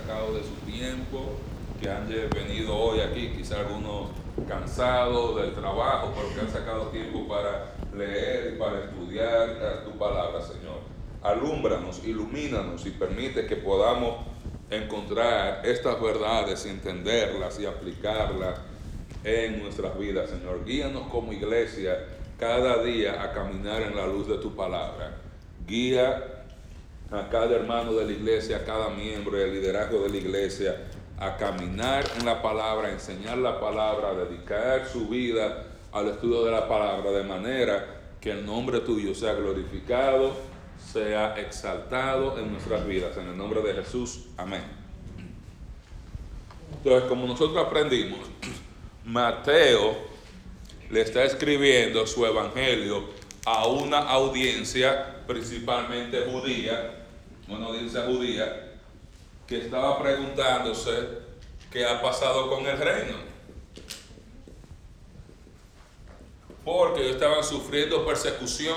sacado de su tiempo, que han venido hoy aquí, quizá algunos cansados del trabajo, pero que han sacado tiempo para leer y para estudiar tu palabra, Señor. Alúmbranos, ilumínanos y permite que podamos encontrar estas verdades entenderlas y aplicarlas en nuestras vidas, Señor. Guíanos como iglesia cada día a caminar en la luz de tu palabra. Guía a cada hermano de la iglesia, a cada miembro del liderazgo de la iglesia a caminar en la palabra, a enseñar la palabra, a dedicar su vida al estudio de la palabra, de manera que el nombre tuyo sea glorificado, sea exaltado en nuestras vidas. En el nombre de Jesús, amén. Entonces, como nosotros aprendimos, Mateo le está escribiendo su evangelio a una audiencia principalmente judía, una audiencia judía, que estaba preguntándose qué ha pasado con el reino. Porque ellos estaban sufriendo persecución,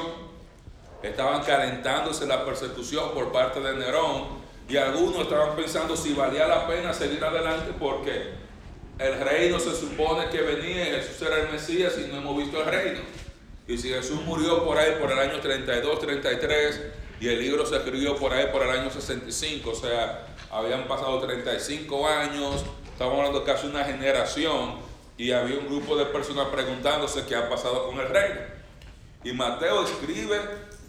estaban calentándose la persecución por parte de Nerón y algunos estaban pensando si valía la pena seguir adelante porque el reino se supone que venía, Jesús era el Mesías y no hemos visto el reino. Y si Jesús murió por ahí por el año 32, 33 y el libro se escribió por ahí por el año 65, o sea, habían pasado 35 años, estamos hablando casi una generación, y había un grupo de personas preguntándose qué ha pasado con el reino. Y Mateo escribe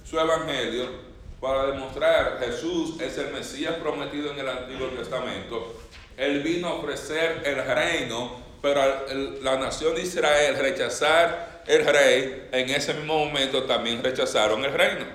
su evangelio para demostrar que Jesús es el Mesías prometido en el Antiguo Testamento. Él vino a ofrecer el reino, pero la nación de Israel rechazar el rey, en ese mismo momento también rechazaron el reino.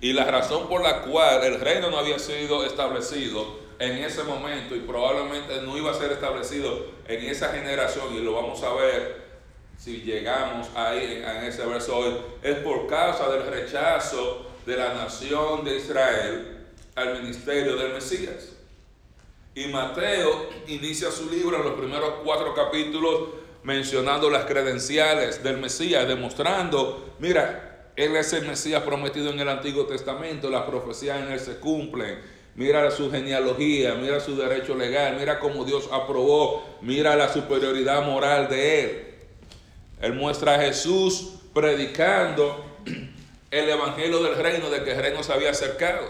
Y la razón por la cual el reino no había sido establecido en ese momento y probablemente no iba a ser establecido en esa generación, y lo vamos a ver si llegamos ahí en ese verso hoy, es por causa del rechazo de la nación de Israel al ministerio del Mesías. Y Mateo inicia su libro en los primeros cuatro capítulos mencionando las credenciales del Mesías, demostrando, mira, él es el Mesías prometido en el Antiguo Testamento, las profecías en Él se cumplen. Mira su genealogía, mira su derecho legal, mira cómo Dios aprobó, mira la superioridad moral de Él. Él muestra a Jesús predicando el evangelio del reino, de que el reino se había acercado.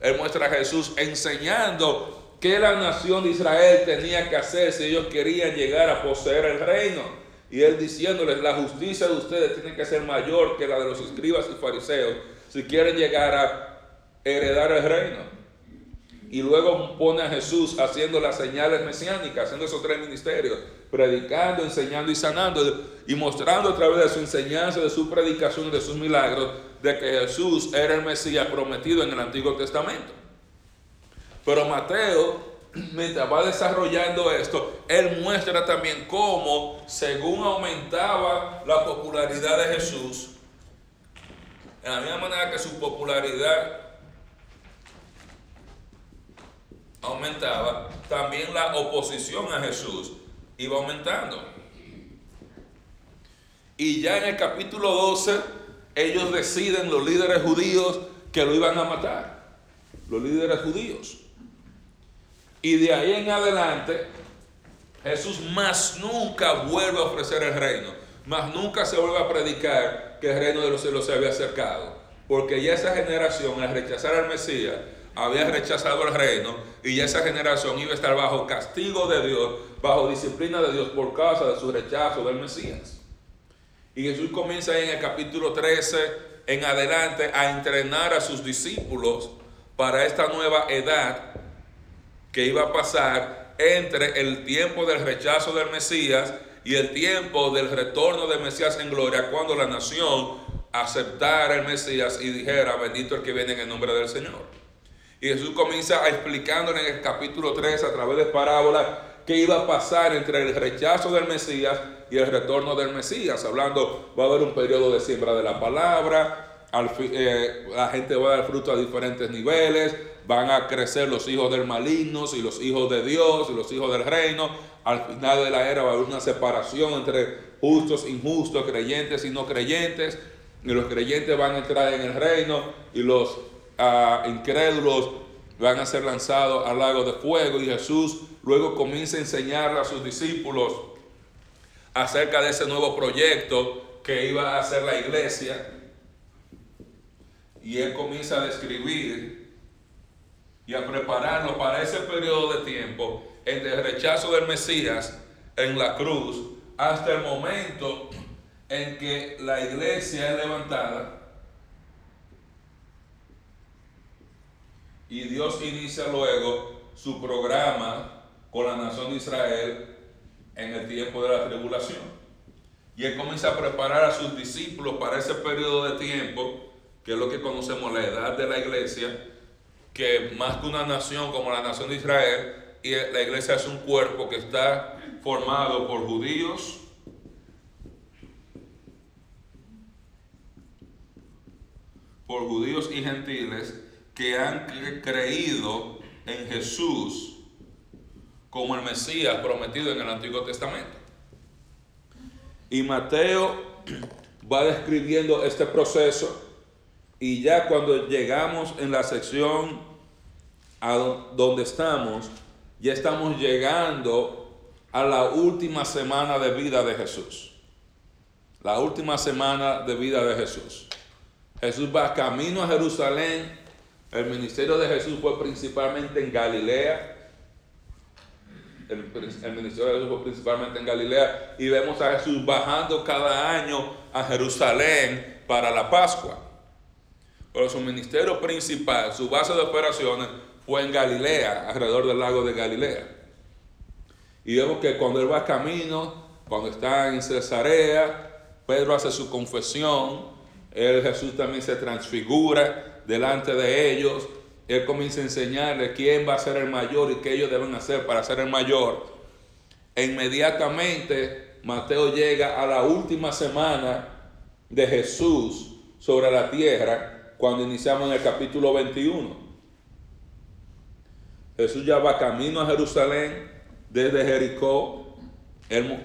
Él muestra a Jesús enseñando qué la nación de Israel tenía que hacer si ellos querían llegar a poseer el reino. Y él diciéndoles, la justicia de ustedes tiene que ser mayor que la de los escribas y fariseos si quieren llegar a heredar el reino. Y luego pone a Jesús haciendo las señales mesiánicas, haciendo esos tres ministerios, predicando, enseñando y sanando, y mostrando a través de su enseñanza, de su predicación, de sus milagros, de que Jesús era el Mesías prometido en el Antiguo Testamento. Pero Mateo mientras va desarrollando esto, él muestra también cómo, según aumentaba la popularidad de Jesús, de la misma manera que su popularidad aumentaba, también la oposición a Jesús iba aumentando. Y ya en el capítulo 12, ellos deciden, los líderes judíos, que lo iban a matar. Los líderes judíos. Y de ahí en adelante, Jesús más nunca vuelve a ofrecer el reino. Más nunca se vuelve a predicar que el reino de los cielos se había acercado. Porque ya esa generación, al rechazar al Mesías, había rechazado el reino y ya esa generación iba a estar bajo castigo de Dios, bajo disciplina de Dios por causa de su rechazo del Mesías. Y Jesús comienza en el capítulo 13 en adelante a entrenar a sus discípulos para esta nueva edad que iba a pasar entre el tiempo del rechazo del Mesías y el tiempo del retorno del Mesías en gloria, cuando la nación aceptara el Mesías y dijera, bendito el que viene en el nombre del Señor. Y Jesús comienza explicando en el capítulo 3 a través de parábolas qué iba a pasar entre el rechazo del Mesías y el retorno del Mesías, hablando, va a haber un periodo de siembra de la palabra, eh, la gente va a dar fruto a diferentes niveles, van a crecer los hijos del maligno y los hijos de Dios y los hijos del reino. Al final de la era va a haber una separación entre justos, injustos, creyentes y no creyentes. Y los creyentes van a entrar en el reino y los ah, incrédulos van a ser lanzados al lago de fuego y Jesús luego comienza a enseñar a sus discípulos acerca de ese nuevo proyecto que iba a hacer la iglesia. Y él comienza a describir y a prepararlo para ese periodo de tiempo entre el rechazo del Mesías en la cruz hasta el momento en que la iglesia es levantada y Dios inicia luego su programa con la nación de Israel en el tiempo de la tribulación. Y él comienza a preparar a sus discípulos para ese periodo de tiempo, que es lo que conocemos la edad de la iglesia, que más que una nación como la nación de Israel, y la iglesia es un cuerpo que está formado por judíos, por judíos y gentiles que han creído en Jesús como el Mesías prometido en el Antiguo Testamento. Y Mateo va describiendo este proceso y ya cuando llegamos en la sección a donde estamos, ya estamos llegando a la última semana de vida de Jesús. La última semana de vida de Jesús. Jesús va camino a Jerusalén. El ministerio de Jesús fue principalmente en Galilea. El, ministerio de Jesús fue principalmente en Galilea. Y vemos a Jesús bajando cada año a Jerusalén para la Pascua. Pero su ministerio principal, su base de operaciones, fue en Galilea, alrededor del lago de Galilea. Y vemos que cuando él va camino, cuando está en Cesarea, Pedro hace su confesión, él, Jesús también se transfigura delante de ellos, él comienza a enseñarles quién va a ser el mayor y qué ellos deben hacer para ser el mayor. E inmediatamente Mateo llega a la última semana de Jesús sobre la tierra, cuando iniciamos en el capítulo 21. Jesús ya va camino a Jerusalén desde Jericó.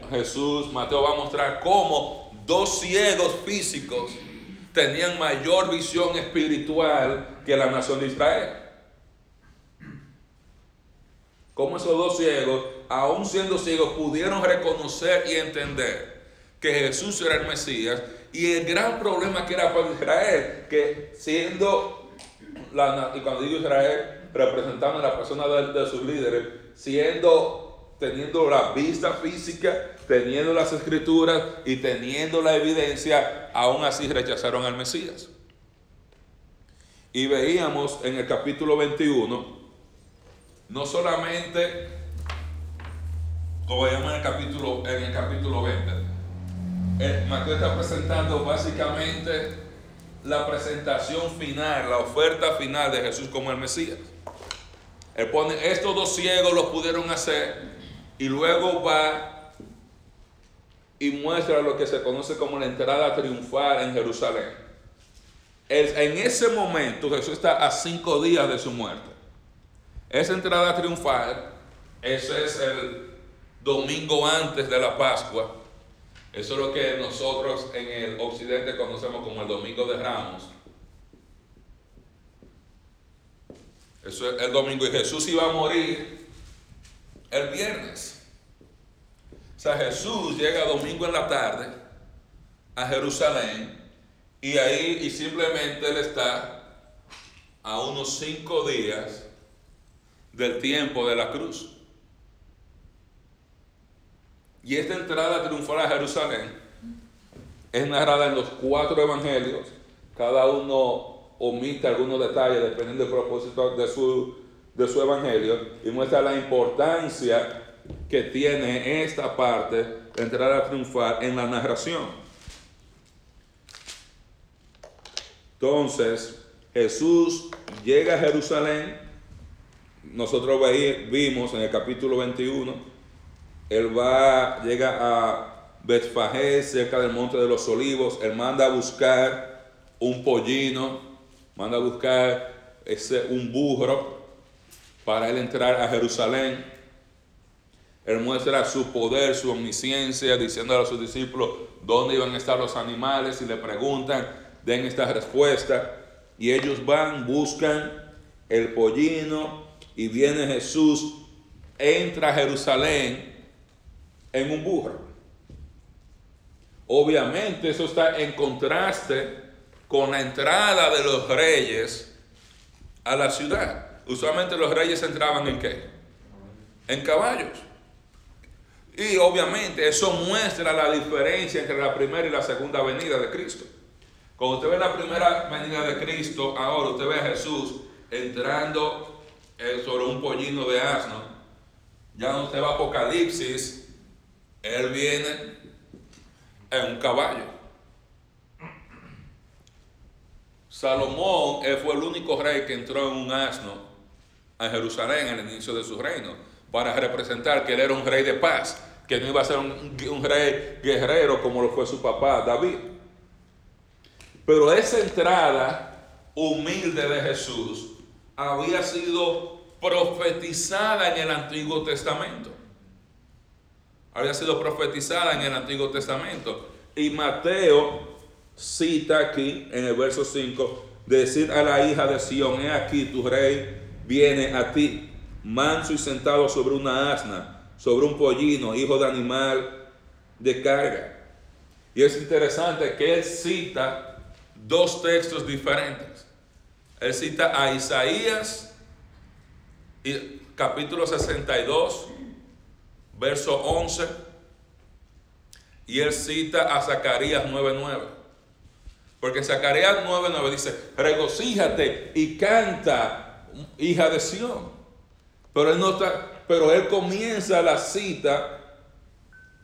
Jesús, Mateo va a mostrar cómo dos ciegos físicos tenían mayor visión espiritual que la nación de Israel. Cómo esos dos ciegos, aún siendo ciegos, pudieron reconocer y entender que Jesús era el Mesías y el gran problema que era para Israel, que siendo, la, y cuando digo Israel, representando a la persona de, sus líderes, siendo teniendo la vista física, teniendo las escrituras y teniendo la evidencia, aún así rechazaron al Mesías. Y veíamos en el capítulo 21, no solamente, como veíamos en el capítulo, en el capítulo 20, el Mateo está presentando básicamente la presentación final, la oferta final de Jesús como el Mesías. Él pone, estos dos ciegos lo pudieron hacer y luego va y muestra lo que se conoce como la entrada triunfal en Jerusalén. En ese momento Jesús está a cinco días de su muerte. Esa entrada triunfal, ese es el domingo antes de la Pascua. Eso es lo que nosotros en el occidente conocemos como el domingo de Ramos. Eso es el domingo. Y Jesús iba a morir el viernes. O sea, Jesús llega domingo en la tarde a Jerusalén y ahí y simplemente él está a unos cinco días del tiempo de la cruz. Y esta entrada triunfal a Jerusalén es narrada en los cuatro evangelios. Cada uno omite algunos detalles dependiendo del propósito de su de su evangelio y muestra la importancia que tiene esta parte de entrar a triunfar en la narración. Entonces, Jesús llega a Jerusalén. Nosotros vimos en el capítulo 21, él va, llega a Betfagé, cerca del monte de los olivos. Él manda a buscar un pollino, manda a buscar ese, un burro para él entrar a Jerusalén. Él muestra su poder, su omnisciencia, diciendo a sus discípulos dónde iban a estar los animales y le preguntan, den esta respuesta. Y ellos van, buscan el pollino y viene Jesús, entra a Jerusalén en un burro. Obviamente eso está en contraste con la entrada de los reyes a la ciudad. Usualmente los reyes entraban en qué? En caballos. Y obviamente eso muestra la diferencia entre la primera y la segunda venida de Cristo. Cuando usted ve la primera venida de Cristo, ahora usted ve a Jesús entrando eh, sobre un pollino de asno. Ya usted va a Apocalipsis, Él viene en un caballo. Salomón fue el único rey que entró en un asno a Jerusalén el inicio de su reino para representar que él era un rey de paz, que no iba a ser un rey guerrero como lo fue su papá David. Pero esa entrada humilde de Jesús había sido profetizada en el Antiguo Testamento había sido profetizada en el Antiguo Testamento. Y Mateo cita aquí en el verso 5, decir a la hija de Sión, he aquí tu rey viene a ti, manso y sentado sobre una asna, sobre un pollino, hijo de animal de carga. Y es interesante que él cita dos textos diferentes. Él cita a Isaías, capítulo 62, verso 11, y él cita a Zacarías 9:9. Porque Zacarías 9:9 dice, regocíjate y canta, hija de Sión. Pero él, no pero él comienza la cita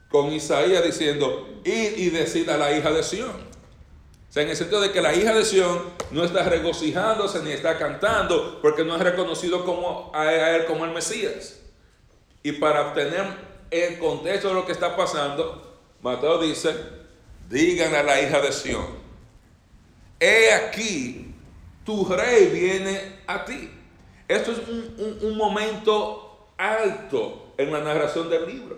con Isaías diciendo, ir y decir a la hija de Sión. O sea, en el sentido de que la hija de Sión no está regocijándose ni está cantando porque no es reconocido como, a él como el Mesías. Y para obtener el contexto de lo que está pasando, Mateo dice, digan a la hija de Sión, he aquí, tu rey viene a ti. Esto es un, momento alto en la narración del libro.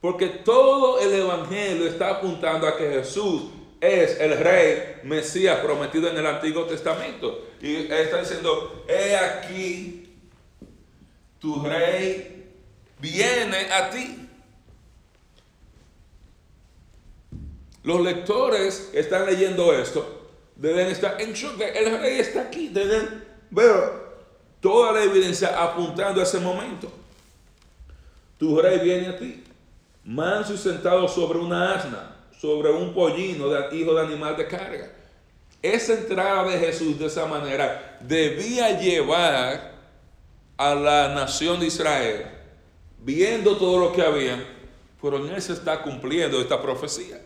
Porque todo el Evangelio está apuntando a que Jesús es el rey Mesías prometido en el Antiguo Testamento. Y está diciendo, he aquí, tu rey viene a ti. Los lectores que están leyendo esto deben estar en shock. El rey está aquí. Deben ver toda la evidencia apuntando a ese momento. Tu rey viene a ti, manso y sentado sobre una asna, sobre un pollino de hijo de animal de carga. Esa entrada de Jesús de esa manera debía llevar a la nación de Israel viendo todo lo que había, pero en él se está cumpliendo esta profecía.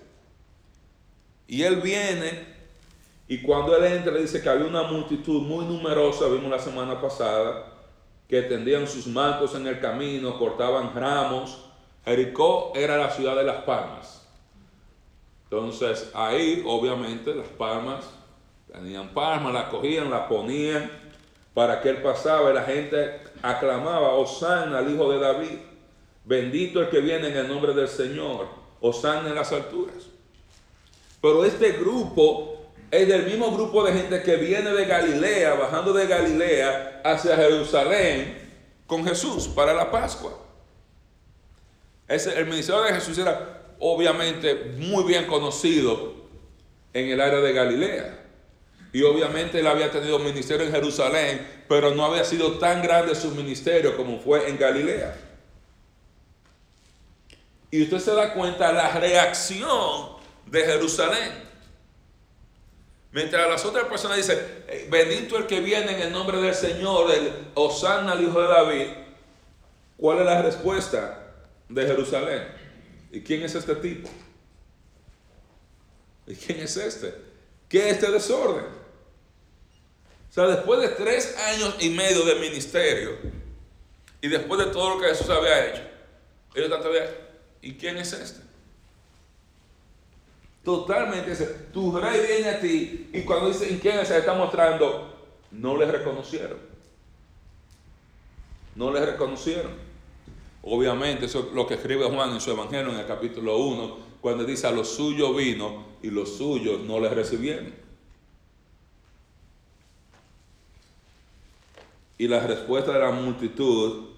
Y él viene y cuando él entra dice que había una multitud muy numerosa, vimos la semana pasada, que tendían sus mantos en el camino, cortaban ramos. Jericó era la ciudad de las palmas. Entonces ahí obviamente las palmas, tenían palmas, las cogían, las ponían para que él pasaba y la gente aclamaba, Osana al hijo de David. Bendito el que viene en el nombre del Señor. Osana en las alturas. Pero este grupo es del mismo grupo de gente que viene de Galilea, bajando de Galilea hacia Jerusalén con Jesús para la Pascua. El ministerio de Jesús era obviamente muy bien conocido en el área de Galilea. Y obviamente él había tenido ministerio en Jerusalén, pero no había sido tan grande su ministerio como fue en Galilea. Y usted se da cuenta la reacción de Jerusalén. Mientras las otras personas dicen, eh, bendito el que viene en el nombre del Señor, el Osana al hijo de David, ¿cuál es la respuesta de Jerusalén? ¿Y quién es este tipo? ¿Y quién es este? ¿Qué es este desorden? O sea, después de tres años y medio de ministerio y después de todo lo que Jesús había hecho, ellos están todavía ¿Y quién es este? Totalmente. Tu rey viene a ti y cuando dice ¿y quién se está mostrando, no le reconocieron. No le reconocieron. Obviamente, eso es lo que escribe Juan en su Evangelio en el capítulo 1, cuando dice a los suyos vino y los suyos no le recibieron. y la respuesta de la multitud,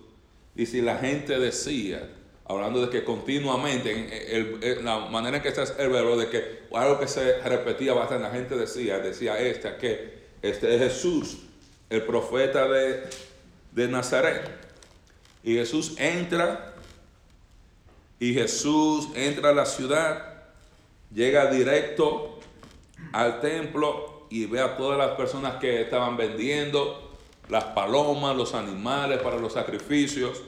si la gente decía, hablando de que continuamente, en, la manera en que está el verbo, de que algo que se repetía bastante, la gente decía, decía esta, que este es Jesús, el profeta de, de Nazaret. Y Jesús entra, y Jesús entra a la ciudad, llega directo al templo y ve a todas las personas que estaban vendiendo las palomas, los animales para los sacrificios.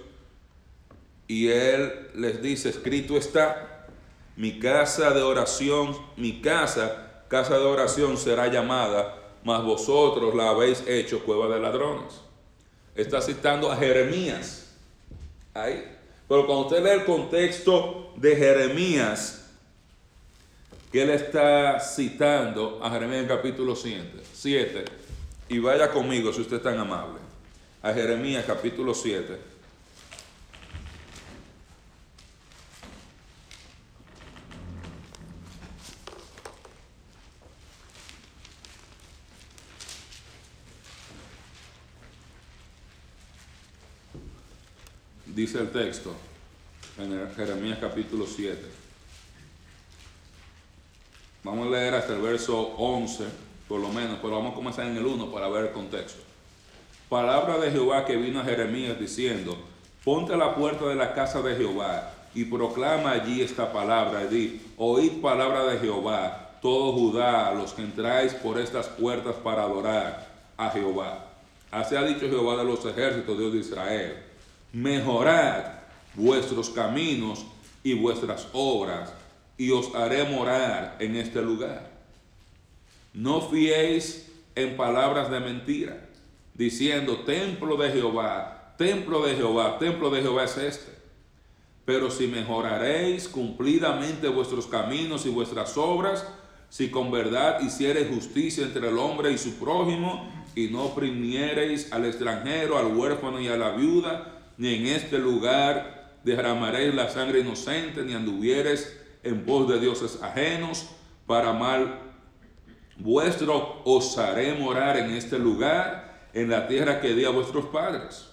Y él les dice, escrito está, mi casa de oración, mi casa, casa de oración será llamada, mas vosotros la habéis hecho cueva de ladrones. Está citando a Jeremías. Ahí. Pero cuando usted lee el contexto de Jeremías, que él está citando a Jeremías en capítulo 7, 7 y vaya conmigo si usted es tan amable, a Jeremías capítulo 7. Dice el texto en Jeremías capítulo 7. Vamos a leer hasta el verso 11, por lo menos, pero vamos a comenzar en el 1 para ver el contexto. Palabra de Jehová que vino a Jeremías diciendo, ponte a la puerta de la casa de Jehová y proclama allí esta palabra y di, oíd palabra de Jehová, todo Judá, los que entráis por estas puertas para adorar a Jehová. Así ha dicho Jehová de los ejércitos, Dios de Israel, mejorad vuestros caminos y vuestras obras y os haré morar en este lugar. No fiéis en palabras de mentira, diciendo, templo de Jehová, templo de Jehová, templo de Jehová es este. Pero si mejoraréis cumplidamente vuestros caminos y vuestras obras, si con verdad hiciereis justicia entre el hombre y su prójimo, y no oprimiereis al extranjero, al huérfano y a la viuda, ni en este lugar derramaréis la sangre inocente, ni anduviereis en pos de dioses ajenos, para mal vuestro os haré morar en este lugar, en la tierra que di a vuestros padres.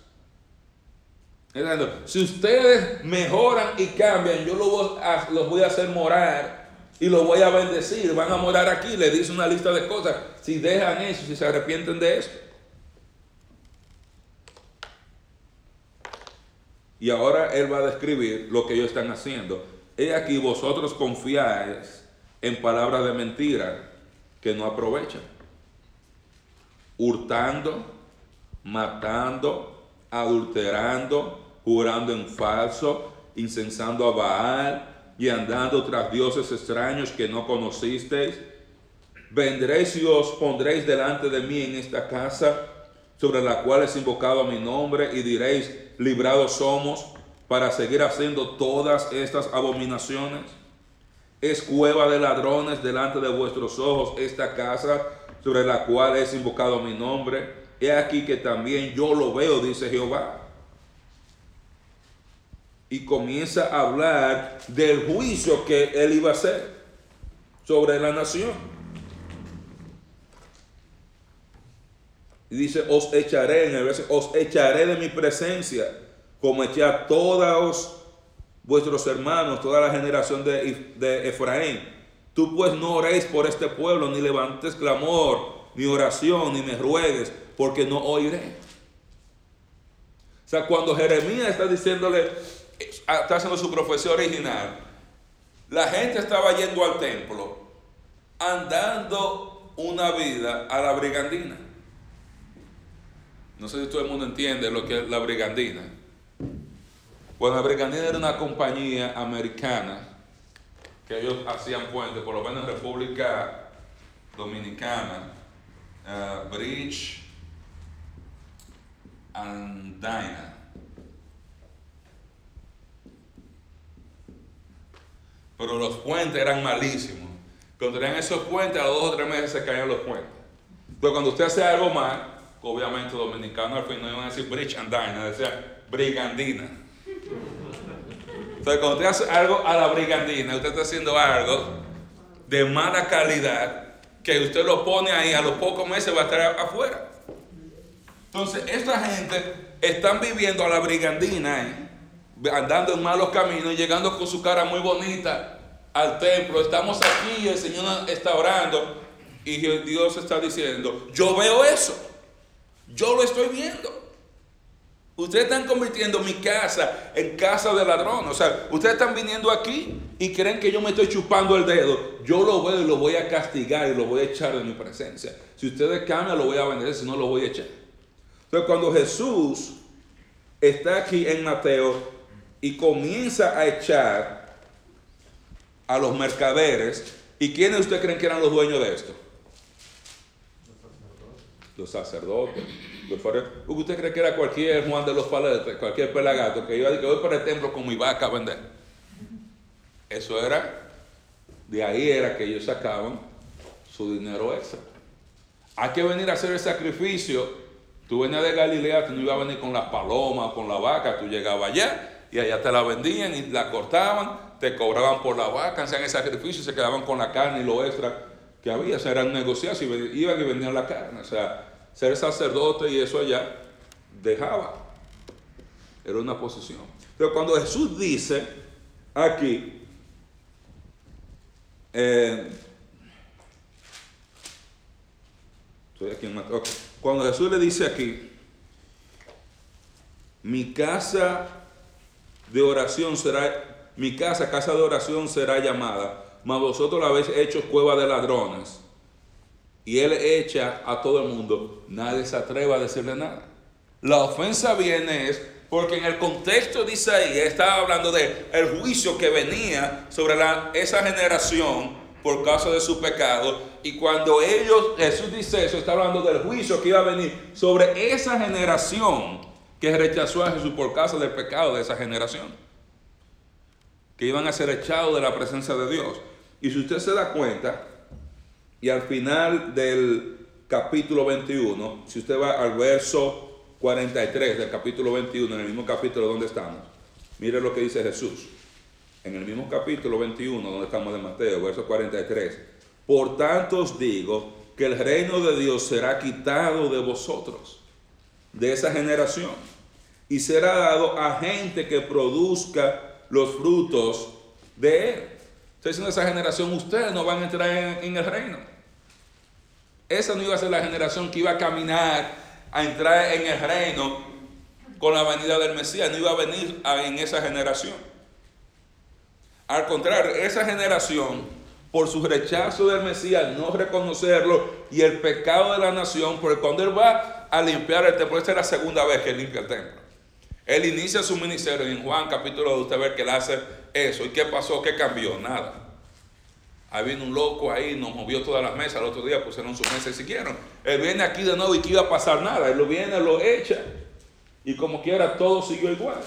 Si ustedes mejoran y cambian, yo los voy a hacer morar y los voy a bendecir. Van a morar aquí. Le dice una lista de cosas. Si dejan eso, si se arrepienten de eso. Y ahora él va a describir lo que ellos están haciendo. He aquí vosotros confiáis en palabras de mentira que no aprovechan. Hurtando, matando, adulterando, jurando en falso, incensando a Baal y andando tras dioses extraños que no conocisteis. Vendréis y os pondréis delante de mí en esta casa sobre la cual es invocado mi nombre y diréis, librados somos para seguir haciendo todas estas abominaciones? Es cueva de ladrones delante de vuestros ojos esta casa sobre la cual es invocado mi nombre. He aquí que también yo lo veo, dice Jehová. Y comienza a hablar del juicio que él iba a hacer sobre la nación. Y dice, os echaré en el os echaré de mi presencia como eché a todos vuestros hermanos, toda la generación de, de Efraín. Tú pues no oréis por este pueblo, ni levantes clamor, ni oración, ni me ruegues, porque no oiré. O sea, cuando Jeremías está diciéndole, está haciendo su profecía original, la gente estaba yendo al templo, andando una vida a la brigandina. No sé si todo el mundo entiende lo que es la brigandina. Bueno, Brigandina era una compañía americana que ellos hacían puentes, por lo menos en República Dominicana, uh, Bridge and Dyna. Pero los puentes eran malísimos. Cuando tenían esos puentes, a los dos o tres meses se caían los puentes. Pero cuando usted hace algo mal, obviamente dominicano al fin no iban a decir Bridge and Dyna, decía Brigandina. Entonces, cuando usted hace algo a la brigandina, usted está haciendo algo de mala calidad que usted lo pone ahí, a los pocos meses va a estar afuera. Entonces, esta gente están viviendo a la brigandina, ¿eh? andando en malos caminos, llegando con su cara muy bonita al templo. Estamos aquí, el Señor está orando y Dios está diciendo, yo veo eso, yo lo estoy viendo. Ustedes están convirtiendo mi casa en casa de ladrón. O sea, ustedes están viniendo aquí y creen que yo me estoy chupando el dedo. Yo lo veo y lo voy a castigar y lo voy a echar de mi presencia. Si ustedes cambian, lo voy a vender, si no, lo voy a echar. Entonces, cuando Jesús está aquí en Mateo y comienza a echar a los mercaderes, ¿y quiénes ustedes creen que eran los dueños de esto? Los sacerdotes. ¿Usted cree que era cualquier Juan de los Paletes, cualquier pelagato que iba a decir que voy para el templo con mi vaca a vender? Eso era, de ahí era que ellos sacaban su dinero extra. Hay que venir a hacer el sacrificio. Tú venías de Galilea, tú no ibas a venir con las palomas, con la vaca, tú llegabas allá y allá te la vendían y la cortaban, te cobraban por la vaca, hacían el sacrificio y se quedaban con la carne y lo extra que había. O sea, eran negociados y iban y vendían la carne. O sea, ser sacerdote y eso allá, dejaba. Era una posición. Pero cuando Jesús dice aquí, eh, cuando Jesús le dice aquí, mi casa de oración será, mi casa, casa de oración será llamada, mas vosotros la habéis hecho cueva de ladrones y él echa a todo el mundo, nadie se atreva a decirle nada. La ofensa viene es porque en el contexto de Isaías estaba hablando de el juicio que venía sobre esa generación por causa de su pecado. Y cuando ellos, Jesús dice eso, está hablando del juicio que iba a venir sobre esa generación que rechazó a Jesús por causa del pecado de esa generación. Que iban a ser echados de la presencia de Dios. Y si usted se da cuenta, y al final del capítulo 21, si usted va al verso 43 del capítulo 21, en el mismo capítulo donde estamos, mire lo que dice Jesús. En el mismo capítulo 21 donde estamos de Mateo, verso 43. Por tanto os digo que el reino de Dios será quitado de vosotros, de esa generación, y será dado a gente que produzca los frutos de él. Estoy diciendo esa generación, ustedes no van a entrar en el reino. Esa no iba a ser la generación que iba a caminar, a entrar en el reino con la venida del Mesías, no iba a venir en esa generación. Al contrario, esa generación, por su rechazo del Mesías, no reconocerlo y el pecado de la nación, porque cuando Él va a limpiar el templo, esta es la segunda vez que limpia el templo. Él inicia su ministerio en Juan capítulo 2, usted ve que Él hace eso. ¿Y qué pasó? ¿Qué cambió? Nada. Ahí vino un loco ahí, nos movió todas las mesas. El otro día pusieron su mesa y siguieron. Él viene aquí de nuevo y que iba a pasar nada. Él lo viene, lo echa. Y como quiera, todo siguió igual.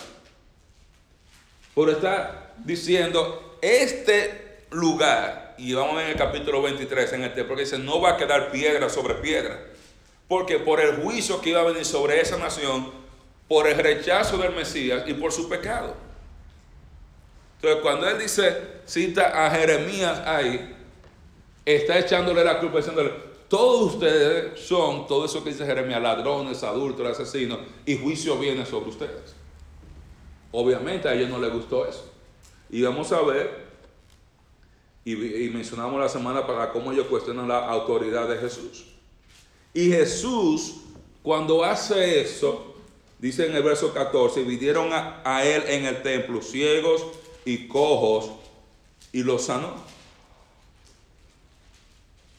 Pero está diciendo, este lugar, y vamos en el capítulo 23, en el templo, que dice, no va a quedar piedra sobre piedra. Porque por el juicio que iba a venir sobre esa nación, por el rechazo del Mesías y por su pecado. Entonces, cuando él dice, cita a Jeremías ahí, está echándole la culpa diciéndole, todos ustedes son, todo eso que dice Jeremías, ladrones, adultos, asesinos, y juicio viene sobre ustedes. Obviamente a ellos no les gustó eso. Y vamos a ver, y, mencionamos la semana para cómo ellos cuestionan la autoridad de Jesús. Y Jesús, cuando hace eso, dice en el verso 14, vinieron a, a él en el templo ciegos, y cojos y los sanó.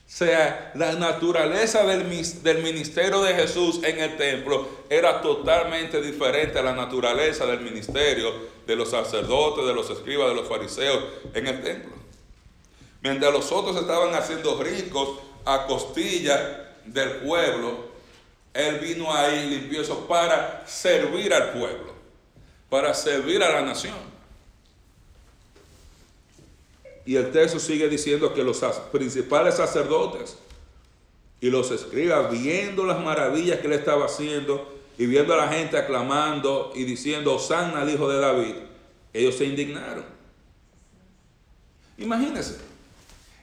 O sea, la naturaleza del, del, ministerio de Jesús en el templo era totalmente diferente a la naturaleza del ministerio de los sacerdotes, de los escribas, de los fariseos en el templo. Mientras los otros estaban haciendo ricos a costilla del pueblo, Él vino ahí limpioso para servir al pueblo, para servir a la nación. Y el texto sigue diciendo que los principales sacerdotes y los escribas, viendo las maravillas que él estaba haciendo y viendo a la gente aclamando y diciendo, Osana al hijo de David, ellos se indignaron. Imagínense,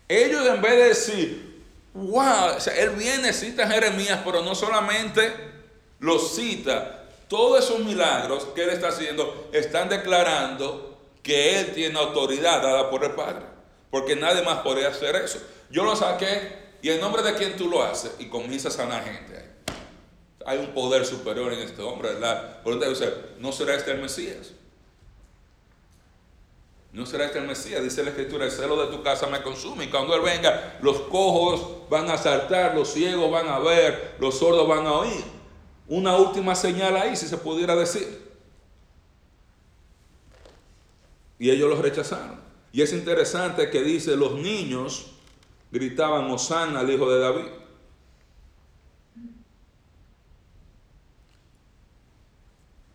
ellos en vez de decir, wow, él viene, cita a Jeremías, pero no solamente los cita, todos esos milagros que él está haciendo están declarando que él tiene autoridad dada por el Padre, porque nadie más podría hacer eso. Yo lo saqué y en nombre de quien tú lo haces y comienza a sanar gente. Hay un poder superior en este hombre, ¿verdad? Por eso no será este el Mesías. No será este el Mesías, dice la Escritura, el celo de tu casa me consume. Y cuando Él venga, los cojos van a saltar, los ciegos van a ver, los sordos van a oír. Una última señal ahí, si se pudiera decir. Y ellos los rechazaron. Y es interesante que dice, los niños gritaban, Osana al hijo de David.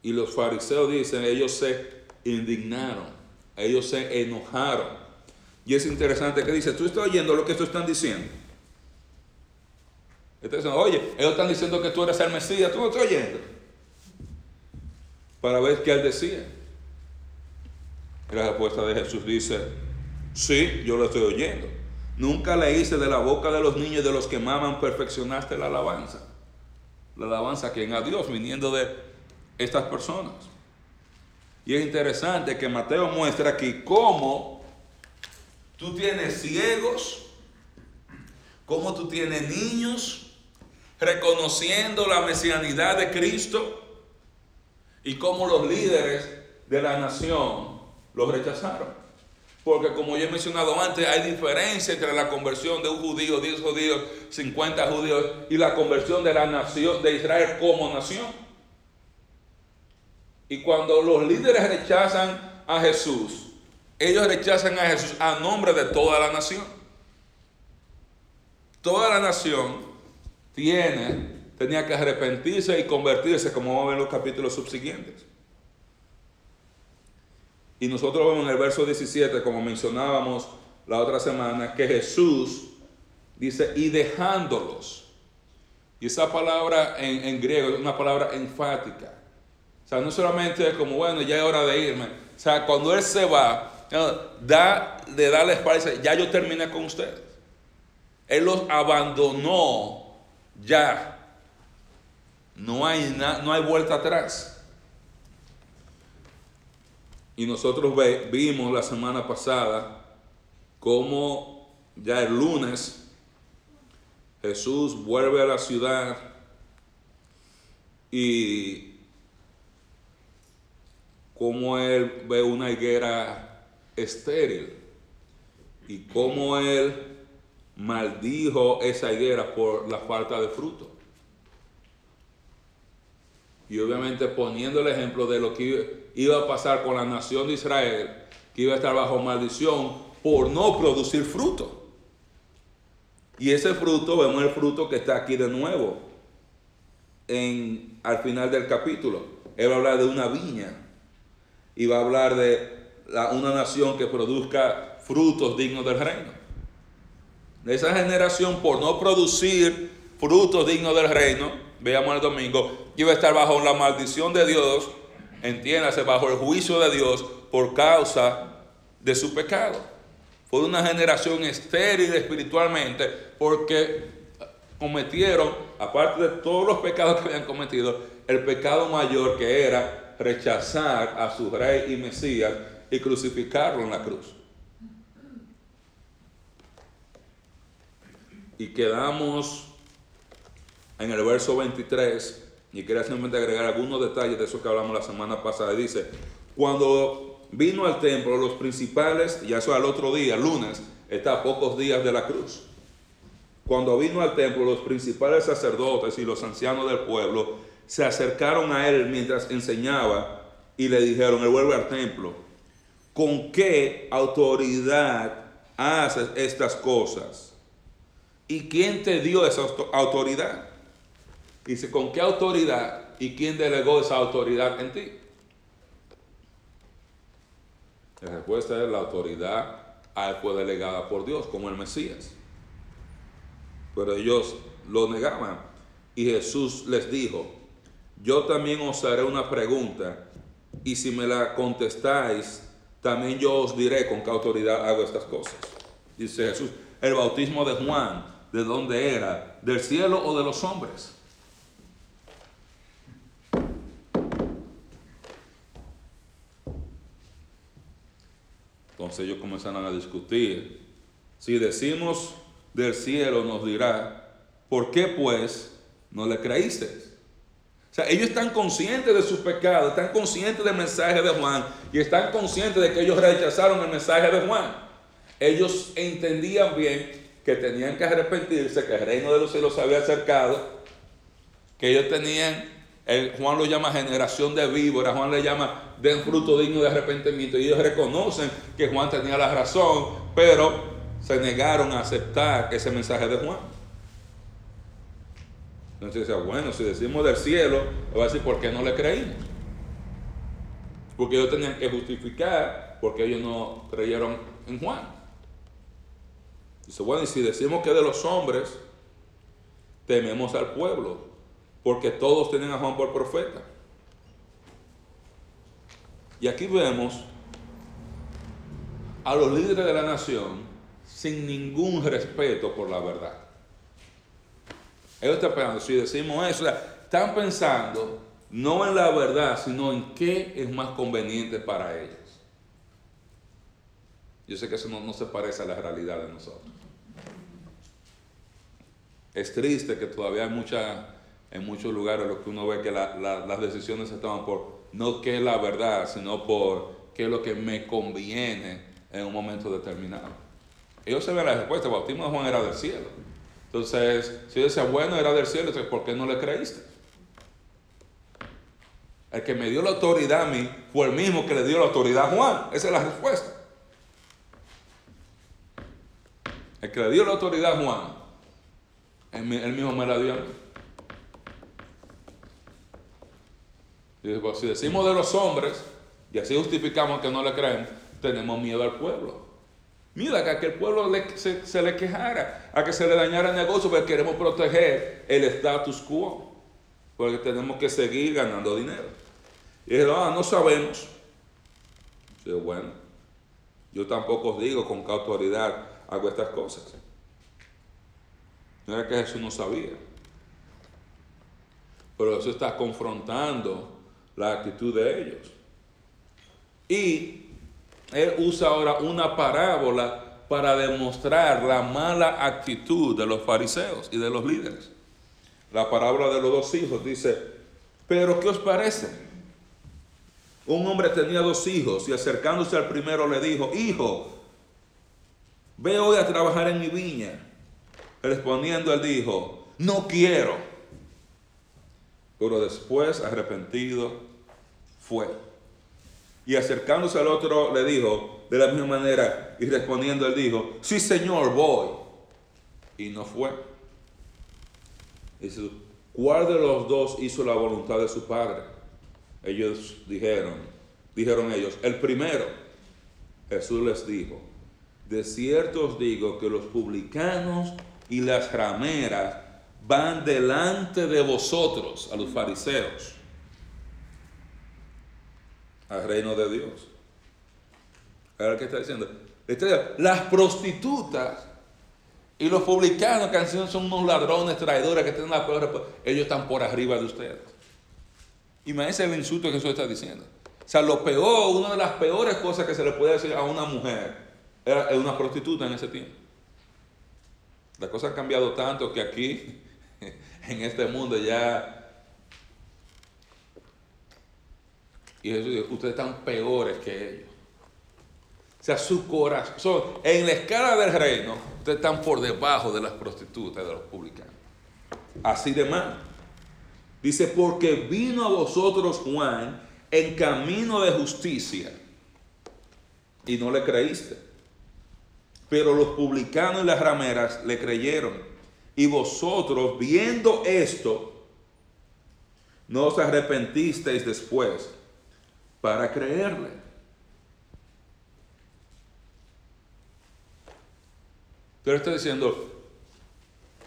Y los fariseos dicen, ellos se indignaron ellos se enojaron. Y es interesante que dice, tú estás oyendo lo que estos están diciendo. Entonces, oye, ellos están diciendo que tú eres el Mesías, tú no estás oyendo. Para ver qué él decía. La respuesta de Jesús dice, sí, yo lo estoy oyendo. Nunca le hice de la boca de los niños de los que maman perfeccionaste la alabanza. La alabanza que en a Dios viniendo de estas personas. Y es interesante que Mateo muestra aquí cómo tú tienes ciegos, cómo tú tienes niños reconociendo la mesianidad de Cristo y cómo los líderes de la nación los rechazaron. Porque como yo he mencionado antes, hay diferencia entre la conversión de un judío, 10 judíos, 50 judíos y la conversión de la nación de Israel como nación. Y cuando los líderes rechazan a Jesús, ellos rechazan a Jesús a nombre de toda la nación. Toda la nación tiene, tenía que arrepentirse y convertirse, como vamos a ver en los capítulos subsiguientes. Y nosotros vemos en el verso 17, como mencionábamos la otra semana, que Jesús dice, y dejándolos. Y esa palabra en, en griego es una palabra enfática. O sea, no solamente como, bueno, ya es hora de irme. O sea, cuando Él se va, da, le da la espalda y dice, ya yo terminé con ustedes. Él los abandonó ya. No hay, no hay vuelta atrás. Y nosotros vimos la semana pasada cómo ya el lunes Jesús vuelve a la ciudad y cómo él ve una higuera estéril y cómo él maldijo esa higuera por la falta de fruto. Y obviamente poniendo el ejemplo de lo que iba a pasar con la nación de Israel, que iba a estar bajo maldición por no producir fruto. Y ese fruto, vemos el fruto que está aquí de nuevo, en, al final del capítulo. Él va a hablar de una viña y va a hablar de una nación que produzca frutos dignos del reino. De esa generación, por no producir frutos dignos del reino, veamos el domingo, iba a estar bajo la maldición de Dios, entiéndase, bajo el juicio de Dios por causa de su pecado. Fue una generación estéril espiritualmente porque cometieron, aparte de todos los pecados que habían cometido, el pecado mayor que era rechazar a su rey y Mesías y crucificarlo en la cruz. Y quedamos en el verso 23, y quería simplemente agregar algunos detalles de eso que hablamos la semana pasada. Dice, cuando vino al templo los principales, ya eso al otro día, lunes, está a pocos días de la cruz. Cuando vino al templo los principales sacerdotes y los ancianos del pueblo se acercaron a él mientras enseñaba y le dijeron, él vuelve al templo, ¿con qué autoridad haces estas cosas? ¿Y quién te dio esa autoridad? Dice, ¿con qué autoridad y quién delegó esa autoridad en ti? La respuesta es la autoridad fue delegada por Dios, como el Mesías. Pero ellos lo negaban. Y Jesús les dijo, yo también os haré una pregunta y si me la contestáis, también yo os diré con qué autoridad hago estas cosas. Dice Jesús, el bautismo de Juan, ¿de dónde era? ¿Del cielo o de los hombres? Entonces ellos comenzaron a discutir. Si decimos del cielo, nos dirá, ¿por qué pues no le creísteis? O sea, ellos están conscientes de sus pecados, están conscientes del mensaje de Juan y están conscientes de que ellos rechazaron el mensaje de Juan. Ellos entendían bien que tenían que arrepentirse, que el reino de los cielos se había acercado, que ellos tenían, Juan lo llama generación de víboras, Juan le llama den fruto digno de arrepentimiento y ellos reconocen que Juan tenía la razón, pero se negaron a aceptar ese mensaje de Juan. Entonces decía, bueno, si decimos del cielo, va a decir, ¿por qué no le creímos? Porque ellos tenían que justificar porque ellos no creyeron en Juan. Dice, bueno, y si decimos que de los hombres, tememos al pueblo, porque todos tienen a Juan por profeta. Y aquí vemos a los líderes de la nación sin ningún respeto por la verdad. Ellos están pensando, si decimos eso, están pensando no en la verdad, sino en qué es más conveniente para ellos. Yo sé que eso no, se parece a la realidad de nosotros. Es triste que todavía hay mucha, en muchos lugares lo que uno ve que las decisiones se toman por no qué es la verdad, sino por qué es lo que me conviene en un momento determinado. Ellos se ven la respuesta, el bautismo de Juan era del cielo. Entonces, si decía, bueno, era del cielo, entonces, ¿por qué no le creíste? El que me dio la autoridad a mí fue el mismo que le dio la autoridad a Juan. Esa es la respuesta. El que le dio la autoridad a Juan, él mismo me la dio a mí. Pues, si decimos de los hombres, y así justificamos que no le creen, tenemos miedo al pueblo. Mira, que a que el pueblo se, le quejara, a que se le dañara el negocio, porque queremos proteger el status quo, porque tenemos que seguir ganando dinero. Y dijeron, ah, no sabemos. Y bueno, yo tampoco os digo con qué autoridad hago estas cosas. No era que Jesús no sabía. Pero eso está confrontando la actitud de ellos. Y él usa ahora una parábola para demostrar la mala actitud de los fariseos y de los líderes. La parábola de los dos hijos dice, pero ¿qué os parece? Un hombre tenía dos hijos y acercándose al primero le dijo, hijo, ve hoy a trabajar en mi viña. Respondiendo él dijo, no quiero. Pero después, arrepentido, fue. Y acercándose al otro le dijo de la misma manera y respondiendo él dijo, sí Señor, voy. Y no fue. Dice, ¿cuál de los dos hizo la voluntad de su padre? Ellos dijeron, dijeron ellos, el primero. Jesús les dijo, de cierto os digo que los publicanos y las rameras van delante de vosotros, a los fariseos al reino de Dios. Ahora, ¿qué está diciendo? Las prostitutas y los publicanos que son unos ladrones, traidores, que tienen la peor ellos están por arriba de ustedes. Imagínense el insulto que Jesús está diciendo. O sea, lo peor, una de las peores cosas que se le puede decir a una mujer era una prostituta en ese tiempo. Las cosas han cambiado tanto que aquí, en este mundo, ya Y Jesús dijo, ustedes están peores que ellos. O sea, su corazón, en la escala del reino, ustedes están por debajo de las prostitutas, de los publicanos. Así de mal. Dice, porque vino a vosotros Juan en camino de justicia y no le creíste. Pero los publicanos y las rameras le creyeron. Y vosotros, viendo esto, no os arrepentisteis después para creerle. Pero está diciendo,